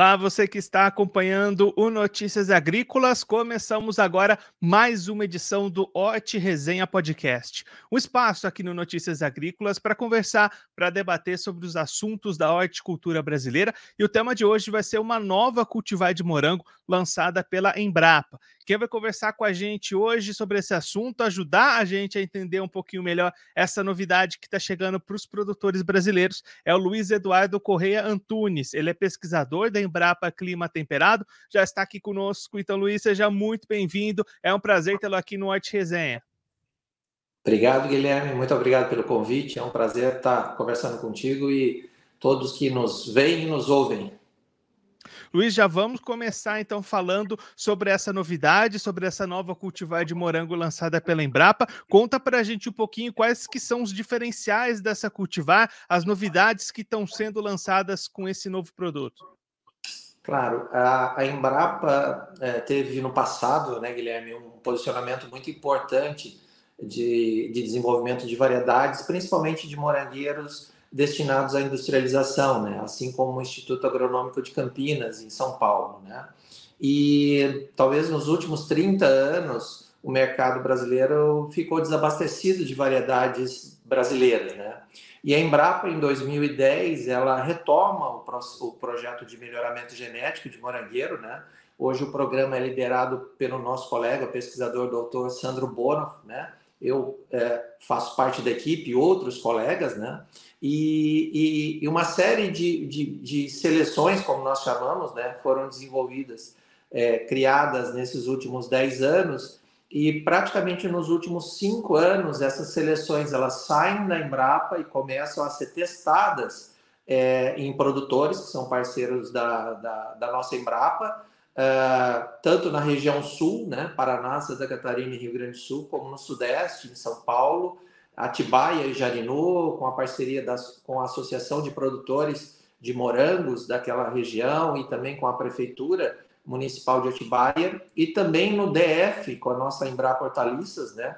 Olá, você que está acompanhando o Notícias Agrícolas. Começamos agora mais uma edição do Horti Resenha Podcast. Um espaço aqui no Notícias Agrícolas para conversar, para debater sobre os assuntos da horticultura brasileira. E o tema de hoje vai ser uma nova cultivar de morango lançada pela Embrapa. Quem vai conversar com a gente hoje sobre esse assunto, ajudar a gente a entender um pouquinho melhor essa novidade que está chegando para os produtores brasileiros, é o Luiz Eduardo Correia Antunes. Ele é pesquisador da Embrapa Clima Temperado, já está aqui conosco. Então, Luiz, seja muito bem-vindo. É um prazer tê-lo aqui no Arte Resenha. Obrigado, Guilherme. Muito obrigado pelo convite. É um prazer estar conversando contigo e todos que nos veem e nos ouvem. Luiz, já vamos começar então falando sobre essa novidade, sobre essa nova cultivar de morango lançada pela Embrapa. Conta para a gente um pouquinho quais que são os diferenciais dessa cultivar, as novidades que estão sendo lançadas com esse novo produto. Claro, a, a Embrapa é, teve no passado, né, Guilherme, um posicionamento muito importante de, de desenvolvimento de variedades, principalmente de morangueiros destinados à industrialização, né? assim como o Instituto Agronômico de Campinas, em São Paulo. Né? E talvez nos últimos 30 anos o mercado brasileiro ficou desabastecido de variedades brasileiras. Né? E a Embrapa, em 2010, ela retoma o, pro, o projeto de melhoramento genético de morangueiro. Né? Hoje o programa é liderado pelo nosso colega, pesquisador doutor Sandro Bono, né? eu é, faço parte da equipe, outros colegas, né? E, e, e uma série de, de, de, seleções, como nós chamamos, né, foram desenvolvidas, é, criadas nesses últimos 10 anos, e praticamente nos últimos cinco anos, essas seleções elas saem da Embrapa e começam a ser testadas é, em produtores, que são parceiros da, da, da nossa Embrapa, é, tanto na região sul, né, Paraná, Santa Catarina e Rio Grande do Sul, como no sudeste, em São Paulo, Atibaia e Jarinu, com a parceria das, com a Associação de Produtores de Morangos daquela região e também com a Prefeitura Municipal de Atibaia, e também no DF, com a nossa Embrapa Hortaliças, né?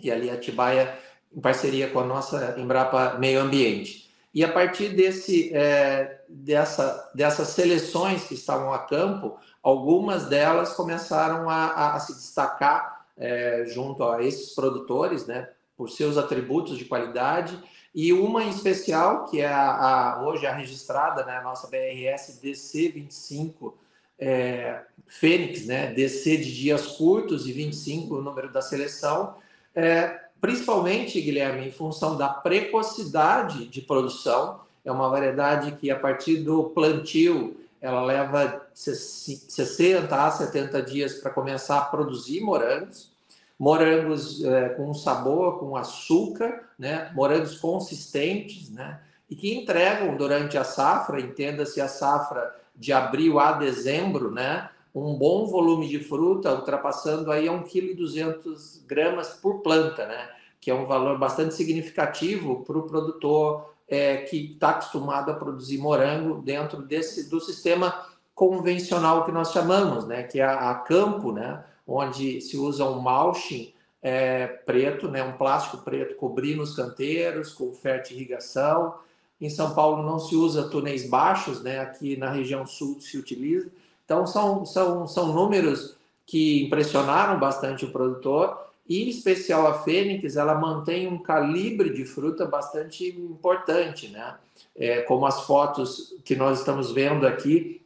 E ali Atibaia em parceria com a nossa Embrapa Meio Ambiente. E a partir desse, é, dessa, dessas seleções que estavam a campo, algumas delas começaram a, a, a se destacar é, junto a esses produtores, né? por seus atributos de qualidade, e uma em especial, que é a, a hoje a registrada, né, a nossa BRS DC25 é, Fênix, né, DC de dias curtos e 25 o número da seleção, é, principalmente, Guilherme, em função da precocidade de produção, é uma variedade que a partir do plantio ela leva 60 a 70 dias para começar a produzir morangos, morangos é, com sabor, com açúcar, né? morangos consistentes, né? e que entregam durante a safra, entenda-se a safra de abril a dezembro, né? um bom volume de fruta, ultrapassando aí a 1,2 kg gramas por planta, né? que é um valor bastante significativo para o produtor é, que está acostumado a produzir morango dentro desse do sistema convencional que nós chamamos, né? que é a, a campo, né? onde se usa um mulching é, preto, né, um plástico preto cobrindo os canteiros com fértil irrigação. Em São Paulo não se usa túneis baixos, né, aqui na região sul se utiliza. Então são, são, são números que impressionaram bastante o produtor e em especial a Fênix, ela mantém um calibre de fruta bastante importante, né? É, como as fotos que nós estamos vendo aqui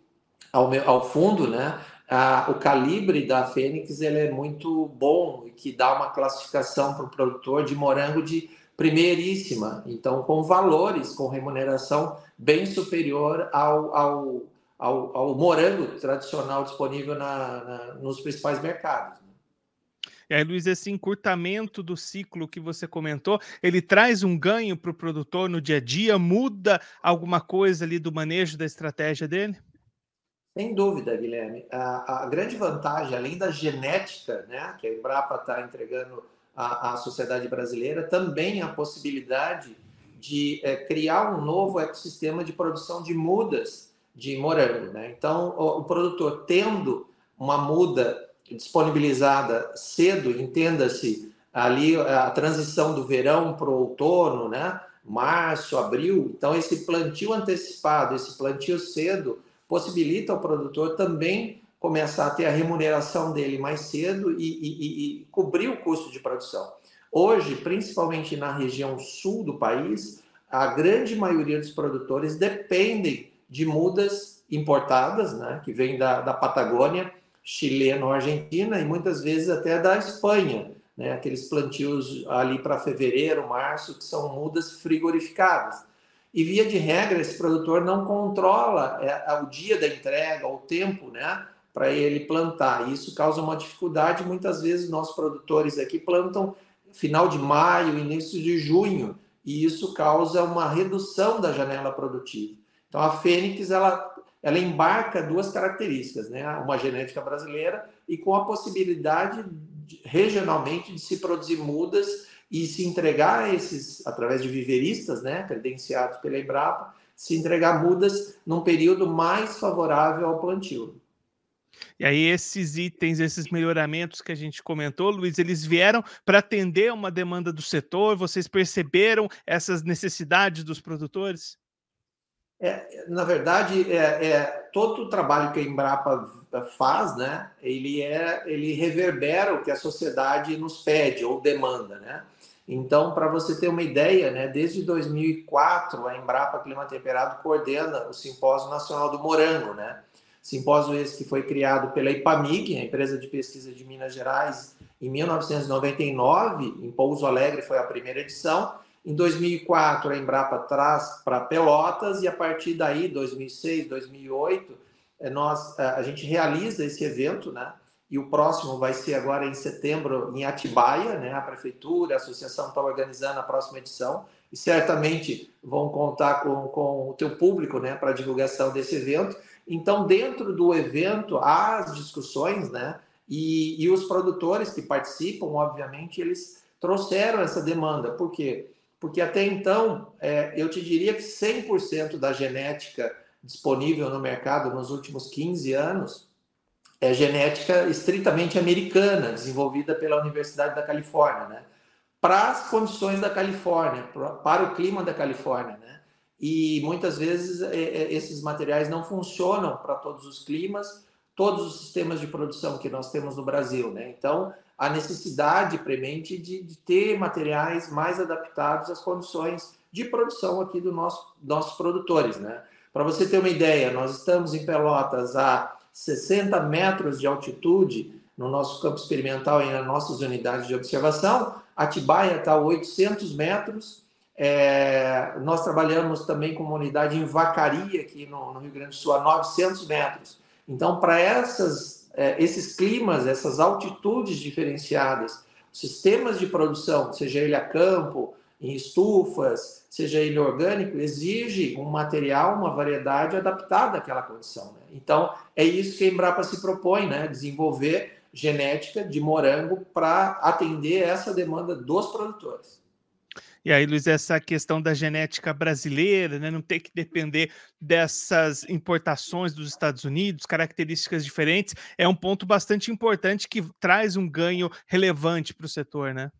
ao, ao fundo, né? o calibre da Fênix ele é muito bom que dá uma classificação para o produtor de morango de primeiríssima, então com valores, com remuneração bem superior ao, ao, ao, ao morango tradicional disponível na, na, nos principais mercados. Né? E aí, Luiz, esse encurtamento do ciclo que você comentou, ele traz um ganho para o produtor no dia a dia? Muda alguma coisa ali do manejo da estratégia dele? Sem dúvida, Guilherme. A, a, grande vantagem, além da genética, né, que a Embrapa está entregando à, à, sociedade brasileira, também a possibilidade de é, criar um novo ecossistema de produção de mudas de morango. Né? Então, o, o produtor tendo uma muda disponibilizada cedo, entenda-se ali a transição do verão para o outono, né? março, abril. Então, esse plantio antecipado, esse plantio cedo, possibilita ao produtor também começar a ter a remuneração dele mais cedo e, e, e cobrir o custo de produção. Hoje, principalmente na região sul do país, a grande maioria dos produtores dependem de mudas importadas, né, que vêm da, da Patagônia, chilena ou argentina, e muitas vezes até da Espanha, né, aqueles plantios ali para fevereiro, março, que são mudas frigorificadas. E via de regra, esse produtor não controla é, o dia da entrega, o tempo, né, para ele plantar. Isso causa uma dificuldade. Muitas vezes, nossos produtores aqui plantam final de maio, início de junho, e isso causa uma redução da janela produtiva. Então, a Fênix ela, ela embarca duas características, né? uma genética brasileira e com a possibilidade de, regionalmente de se produzir mudas e se entregar a esses, através de viveristas, né, credenciados pela Embrapa, se entregar mudas num período mais favorável ao plantio. E aí esses itens, esses melhoramentos que a gente comentou, Luiz, eles vieram para atender uma demanda do setor? Vocês perceberam essas necessidades dos produtores? É, na verdade, é, é, todo o trabalho que a Embrapa faz, né, ele, é, ele reverbera o que a sociedade nos pede ou demanda, né? Então, para você ter uma ideia, né, desde 2004, a Embrapa Clima Temperado coordena o Simpósio Nacional do Morango, né? Simpósio esse que foi criado pela IPAMIG, a empresa de pesquisa de Minas Gerais, em 1999, em Pouso Alegre foi a primeira edição. Em 2004, a Embrapa traz para Pelotas e a partir daí, 2006, 2008, é, nós, é, a gente realiza esse evento, né? E o próximo vai ser agora em setembro em Atibaia, né? A prefeitura, a associação está organizando a próxima edição e certamente vão contar com, com o teu público, né? Para divulgação desse evento. Então, dentro do evento, há as discussões, né? E, e os produtores que participam, obviamente, eles trouxeram essa demanda. Por quê? Porque até então, é, eu te diria que 100% da genética disponível no mercado nos últimos 15 anos é genética estritamente americana, desenvolvida pela Universidade da Califórnia, né? Para as condições da Califórnia, para o clima da Califórnia? E muitas vezes é, é, esses materiais não funcionam para todos os climas, todos os sistemas de produção que nós temos no Brasil, né? Então, a necessidade premente de, de ter materiais mais adaptados às condições de produção aqui dos nosso, nossos produtores, né? Para você ter uma ideia, nós estamos em Pelotas a 60 metros de altitude no nosso campo experimental e nas nossas unidades de observação. Atibaia está a 800 metros é, nós trabalhamos também com uma unidade em Vacaria, aqui no, no Rio Grande do Sul, a 900 metros. Então, para é, esses climas, essas altitudes diferenciadas, sistemas de produção, seja ele a campo, em estufas, seja ele orgânico, exige um material, uma variedade adaptada àquela condição. Né? Então, é isso que a Embrapa se propõe, né? desenvolver genética de morango para atender essa demanda dos produtores. E aí, Luiz, essa questão da genética brasileira, né, não ter que depender dessas importações dos Estados Unidos, características diferentes, é um ponto bastante importante que traz um ganho relevante para o setor, né?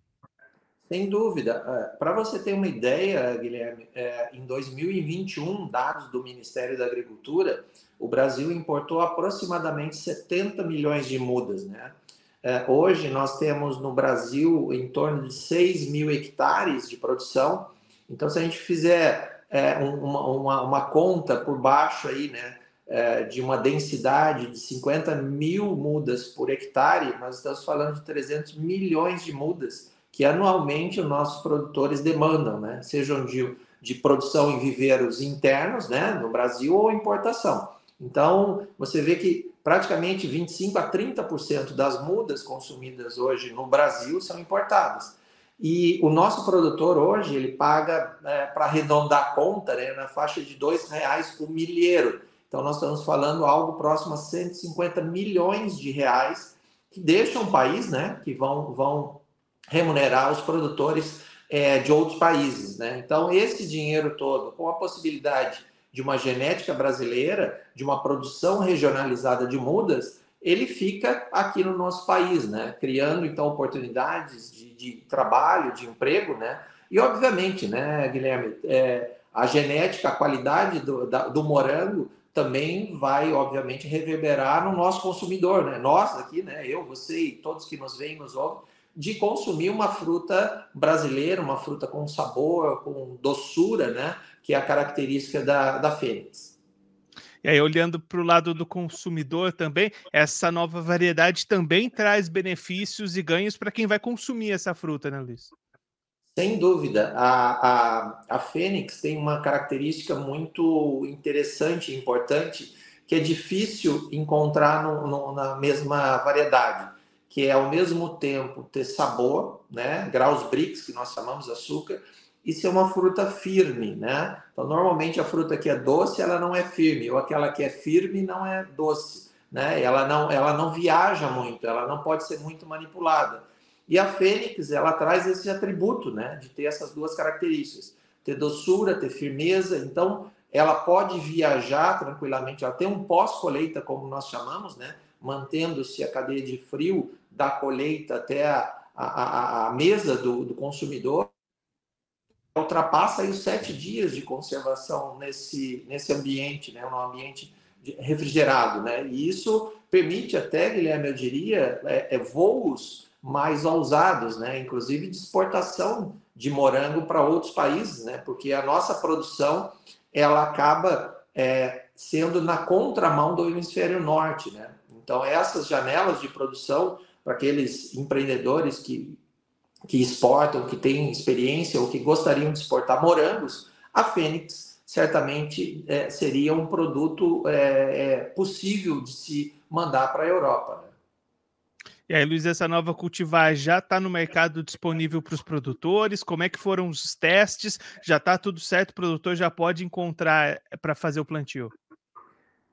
Sem dúvida. É, para você ter uma ideia, Guilherme, é, em 2021, dados do Ministério da Agricultura, o Brasil importou aproximadamente 70 milhões de mudas, né? É, hoje nós temos no Brasil em torno de 6 mil hectares de produção. Então, se a gente fizer é, uma, uma, uma, conta por baixo aí, né, é, de uma densidade de 50 mil mudas por hectare, nós estamos falando de 300 milhões de mudas que anualmente os nossos produtores demandam, né, sejam de, de produção em viveiros internos, né, no Brasil ou importação. Então, você vê que praticamente 25 a 30% das mudas consumidas hoje no Brasil são importadas. E o nosso produtor hoje, ele paga, é, para arredondar a conta, né, na faixa de R$ reais por milheiro. Então, nós estamos falando algo próximo a 150 milhões de reais que deixam o país, né, que vão, vão remunerar os produtores é, de outros países. Né? Então, esse dinheiro todo, com a possibilidade de uma genética brasileira, de uma produção regionalizada de mudas, ele fica aqui no nosso país, né? Criando então oportunidades de, de trabalho, de emprego, né? E obviamente, né, Guilherme, é, a genética, a qualidade do, da, do morango também vai, obviamente, reverberar no nosso consumidor, né? Nós aqui, né? Eu, você e todos que nos veem, nos ouvem, de consumir uma fruta brasileira, uma fruta com sabor, com doçura, né? Que é a característica da, da Fênix. E aí, olhando para o lado do consumidor também, essa nova variedade também traz benefícios e ganhos para quem vai consumir essa fruta, né, Luiz? Sem dúvida. A, a, a Fênix tem uma característica muito interessante e importante que é difícil encontrar no, no, na mesma variedade, que é ao mesmo tempo ter sabor, né, graus Brix, que nós chamamos açúcar, e ser uma fruta firme, né? Então, normalmente a fruta que é doce, ela não é firme, ou aquela que é firme não é doce, né? Ela não, ela não viaja muito, ela não pode ser muito manipulada. E a fênix, ela traz esse atributo, né, de ter essas duas características, ter doçura, ter firmeza. Então, ela pode viajar tranquilamente, ela tem um pós-colheita, como nós chamamos, né, mantendo-se a cadeia de frio da colheita até a, a, a mesa do, do consumidor ultrapassa os sete dias de conservação nesse, nesse ambiente, né, um ambiente refrigerado, né, e isso permite até, Guilherme, eu diria, é, é voos mais ousados, né? inclusive de exportação de morango para outros países, né? porque a nossa produção ela acaba é, sendo na contramão do hemisfério norte. Né? Então, essas janelas de produção para aqueles empreendedores que, que exportam, que têm experiência ou que gostariam de exportar morangos, a Fênix certamente é, seria um produto é, é possível de se mandar para a Europa. Né? E aí, Luiz, essa nova cultivar já está no mercado disponível para os produtores? Como é que foram os testes? Já está tudo certo? O produtor já pode encontrar eh, para fazer o plantio?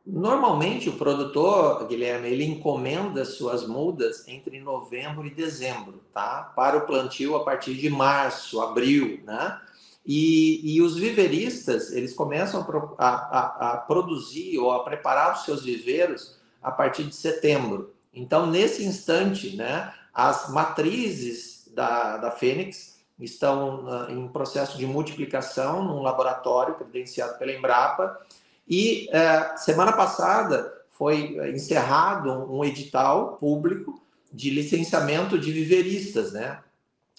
Normalmente, o produtor, Guilherme, ele encomenda suas mudas entre novembro e dezembro, tá? Para o plantio a partir de março, abril, né? E, e os viveristas, eles começam a, a, a produzir ou a preparar os seus viveiros a partir de setembro. Então, nesse instante, né, as matrizes da, da Fênix estão uh, em processo de multiplicação num laboratório credenciado pela Embrapa. E uh, semana passada foi encerrado um edital público de licenciamento de viveristas, né?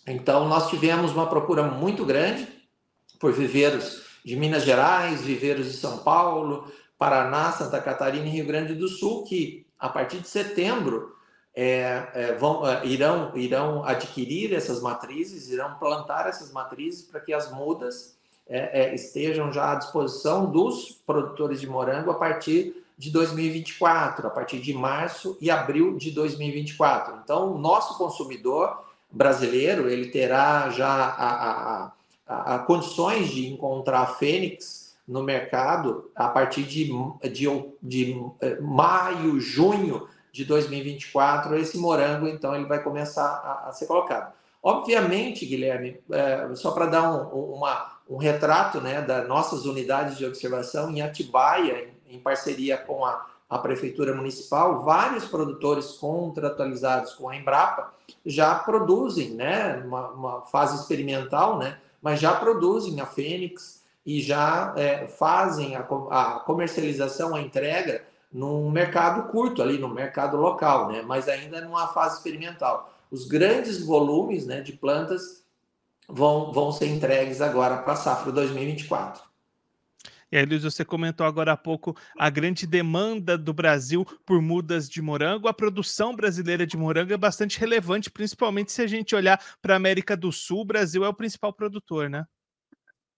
Então, nós tivemos uma procura muito grande por viveiros de Minas Gerais, viveiros de São Paulo, Paraná, Santa Catarina e Rio Grande do Sul, que a partir de setembro, é, é, vão, é, irão, irão adquirir essas matrizes, irão plantar essas matrizes para que as mudas é, é, estejam já à disposição dos produtores de morango a partir de 2024, a partir de março e abril de 2024. Então, o nosso consumidor brasileiro ele terá já a, a, a, a condições de encontrar Fênix no mercado a partir de, de, de eh, maio, junho de 2024, esse morango, então, ele vai começar a, a ser colocado. Obviamente, Guilherme, é, só para dar um, uma, um retrato né, das nossas unidades de observação, em Atibaia, em, parceria com a, a Prefeitura Municipal, vários produtores contratualizados com a Embrapa já produzem, né, uma, uma fase experimental, né, mas já produzem a Fênix, e já é, fazem a, a, comercialização, a entrega num mercado curto ali, no mercado local, né? mas ainda numa fase experimental. Os grandes volumes né, de plantas vão, vão ser entregues agora para a safra 2024. E aí, Luiz, você comentou agora há pouco a grande demanda do Brasil por mudas de morango. A produção brasileira de morango é bastante relevante, principalmente se a gente olhar para a América do Sul. O Brasil é o principal produtor, né?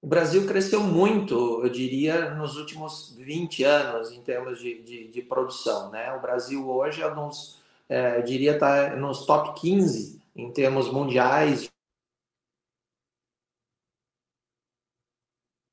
O Brasil cresceu muito, eu diria, nos últimos 20 anos em termos de, de, de produção. Né? O Brasil hoje é nos, é, eu diria, está nos top 15 em termos mundiais.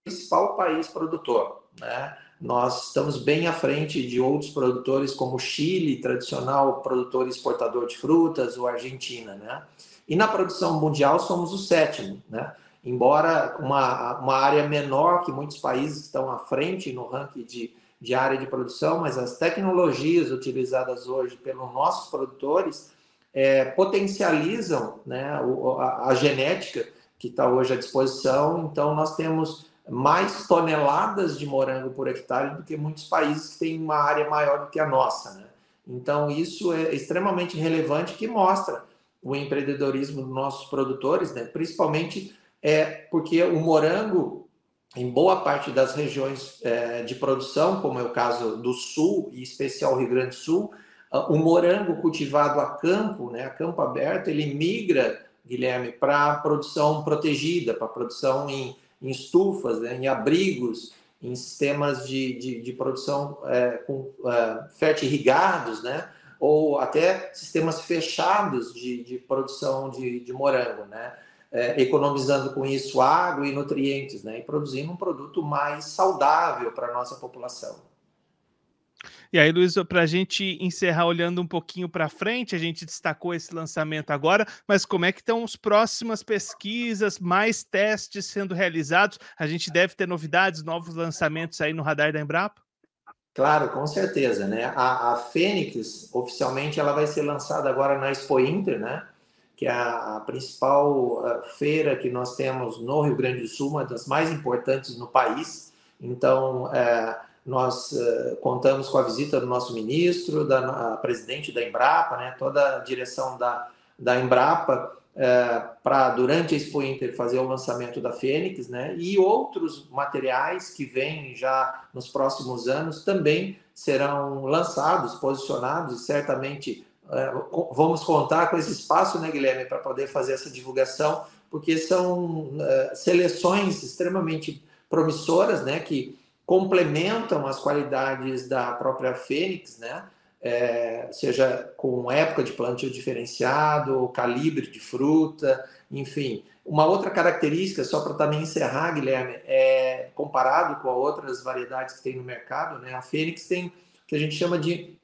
Principal país produtor. Né? Nós estamos bem à frente de outros produtores, como o Chile, tradicional produtor exportador de frutas, ou Argentina. Né? E na produção mundial somos o sétimo. Né? embora uma, uma área menor que muitos países estão à frente no ranking de, de área de produção, mas as tecnologias utilizadas hoje pelos nossos produtores é, potencializam né, a, a, genética que está hoje à disposição. Então, nós temos mais toneladas de morango por hectare do que muitos países que têm uma área maior do que a nossa. Né? Então, isso é extremamente relevante que mostra o empreendedorismo dos nossos produtores, né? principalmente é, porque o morango, em boa parte das regiões é, de produção, como é o caso do Sul, e especial Rio Grande do Sul, o morango cultivado a campo, né, a campo aberto, ele migra, Guilherme, para produção protegida, para produção em em estufas, né, em abrigos, em sistemas de, de, de produção é, com é, fertirrigados, né? ou até sistemas fechados de, de produção de, de morango, né? É, economizando com isso água e nutrientes, né? e produzindo um produto mais saudável para a nossa população. E aí, Luiz, para a gente encerrar olhando um pouquinho para frente, a gente destacou esse lançamento agora, mas como é que estão as próximas pesquisas, mais testes sendo realizados? A gente deve ter novidades, novos lançamentos aí no radar da Embrapa? Claro, com certeza, né? A, a Fênix, oficialmente, ela vai ser lançada agora na Expo Inter, né? Que é a, a principal uh, feira que nós temos no Rio Grande do Sul, uma das mais importantes no país. Então, uh, nós uh, contamos com a visita do nosso ministro, da presidente da Embrapa, né, toda a direção da, da Embrapa, uh, eh, para, durante a Expo Inter, fazer o lançamento da Fênix, né, e outros materiais que vêm já nos próximos anos também serão lançados, posicionados, e certamente uh, vamos contar com esse espaço, né, Guilherme, para poder fazer essa divulgação, porque são seleções extremamente promissoras, né, que complementam as qualidades da própria Fênix, né? É, seja com época de plantio diferenciado, calibre de fruta, enfim. Uma outra característica, só para também encerrar, Guilherme, é comparado com outras variedades que tem no mercado, né? A Fênix tem o que a gente chama de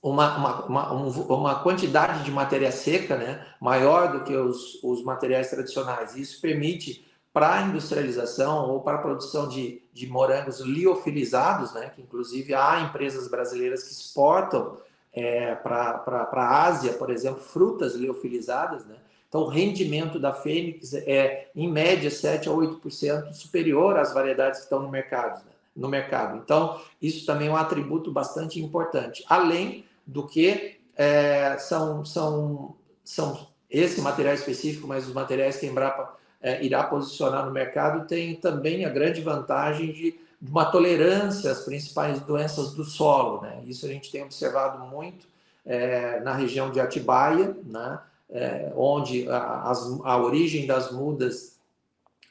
uma, uma, uma, uma, quantidade de matéria seca né, maior do que os, os materiais tradicionais. Isso permite para a industrialização ou para a produção de, de morangos liofilizados, né, que inclusive há empresas brasileiras que exportam é, para a Ásia, por exemplo, frutas liofilizadas. Né? Então, o rendimento da Fênix é, em média, 7 a 8% superior às variedades que estão no mercado. Né? no mercado. Então, isso também é um atributo bastante importante. Além do que é, são, são, são esse material específico, mas os materiais que a Embrapa é, irá posicionar no mercado tem também a grande vantagem de, uma tolerância às principais doenças do solo. Né? Isso a gente tem observado muito é, na região de Atibaia, né? É, onde a, as, a, origem das mudas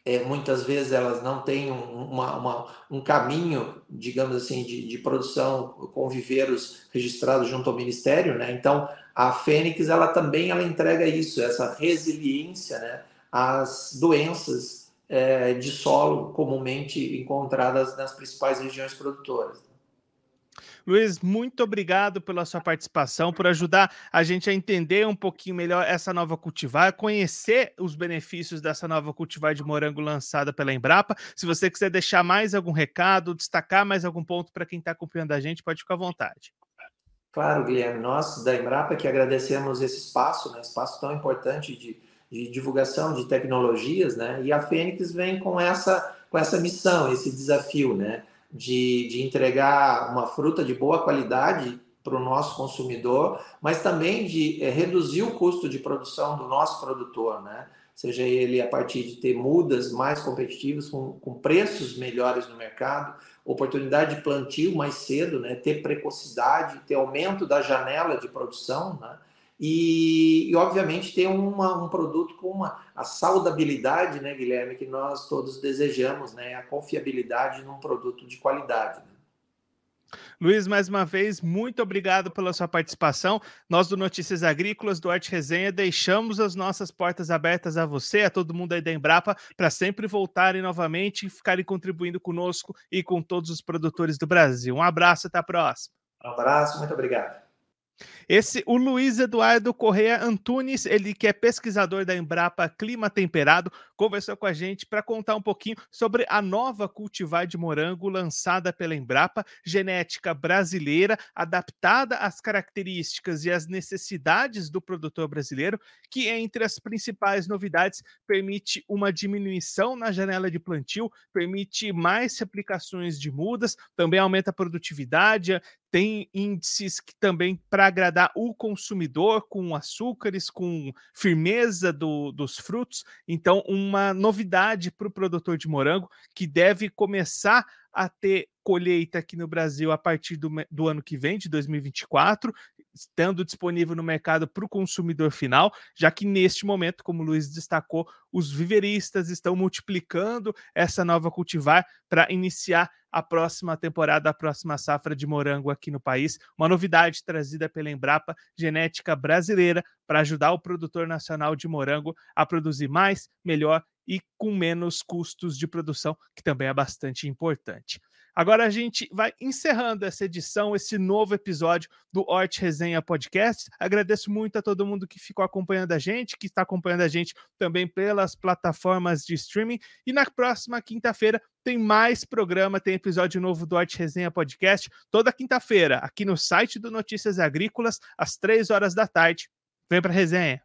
é, muitas vezes elas não têm uma, uma, um caminho, digamos assim, de, de, produção com viveiros registrados junto ao Ministério, né? Então, a Fênix, ela também ela entrega isso, essa resiliência, né? As doenças é, de solo comumente encontradas nas principais regiões produtoras. Luiz, muito obrigado pela sua participação, por ajudar a gente a entender um pouquinho melhor essa nova cultivar, conhecer os benefícios dessa nova cultivar de morango lançada pela Embrapa. Se você quiser deixar mais algum recado, destacar mais algum ponto para quem está acompanhando a gente, pode ficar à vontade. Claro, Guilherme, nós da Embrapa que agradecemos esse espaço, né, espaço tão importante de de divulgação de tecnologias, né? E a Fênix vem com essa, com essa missão, esse desafio, né? De, de entregar uma fruta de boa qualidade para o nosso consumidor, mas também de é, reduzir o custo de produção do nosso produtor, né? Seja ele a partir de ter mudas mais competitivas, com, com preços melhores no mercado, oportunidade de plantio mais cedo, né? Ter precocidade, ter aumento da janela de produção, né? E, e, obviamente ter uma, um produto com uma, a saudabilidade, né, Guilherme, que nós todos desejamos, né, a confiabilidade num produto de qualidade. Né? Luiz, mais uma vez, muito obrigado pela sua participação. Nós do Notícias Agrícolas, do Arte Resenha, deixamos as nossas portas abertas a você, a todo mundo aí da Embrapa, para sempre voltarem novamente e ficarem contribuindo conosco e com todos os produtores do Brasil. Um abraço, até a próxima. Um abraço, muito obrigado. Esse, o Luiz Eduardo Correa Antunes, ele que é pesquisador da Embrapa Clima Temperado, conversou com a gente para contar um pouquinho sobre a nova cultivar de morango lançada pela Embrapa, genética brasileira, adaptada às características e às necessidades do produtor brasileiro, que entre as principais novidades permite uma diminuição na janela de plantio, permite mais replicações de mudas, também aumenta a produtividade, tem índices que também para agradar o consumidor, com açúcares, com firmeza do, dos frutos. Então, uma novidade para o produtor de morango que deve começar a ter colheita aqui no Brasil a partir do, do ano que vem, de 2024, estando disponível no mercado para o consumidor final, já que neste momento, como o Luiz destacou, os viveristas estão multiplicando essa nova cultivar para iniciar a próxima temporada, a próxima safra de morango aqui no país. Uma novidade trazida pela Embrapa, genética brasileira, para ajudar o produtor nacional de morango a produzir mais, melhor e com menos custos de produção, que também é bastante importante. Agora a gente vai encerrando essa edição, esse novo episódio do Hort Resenha Podcast. Agradeço muito a todo mundo que ficou acompanhando a gente, que está acompanhando a gente também pelas plataformas de streaming. E na próxima quinta-feira tem mais programa, tem episódio novo do Hort Resenha Podcast, toda quinta-feira, aqui no site do Notícias Agrícolas, às três horas da tarde. Vem para resenha.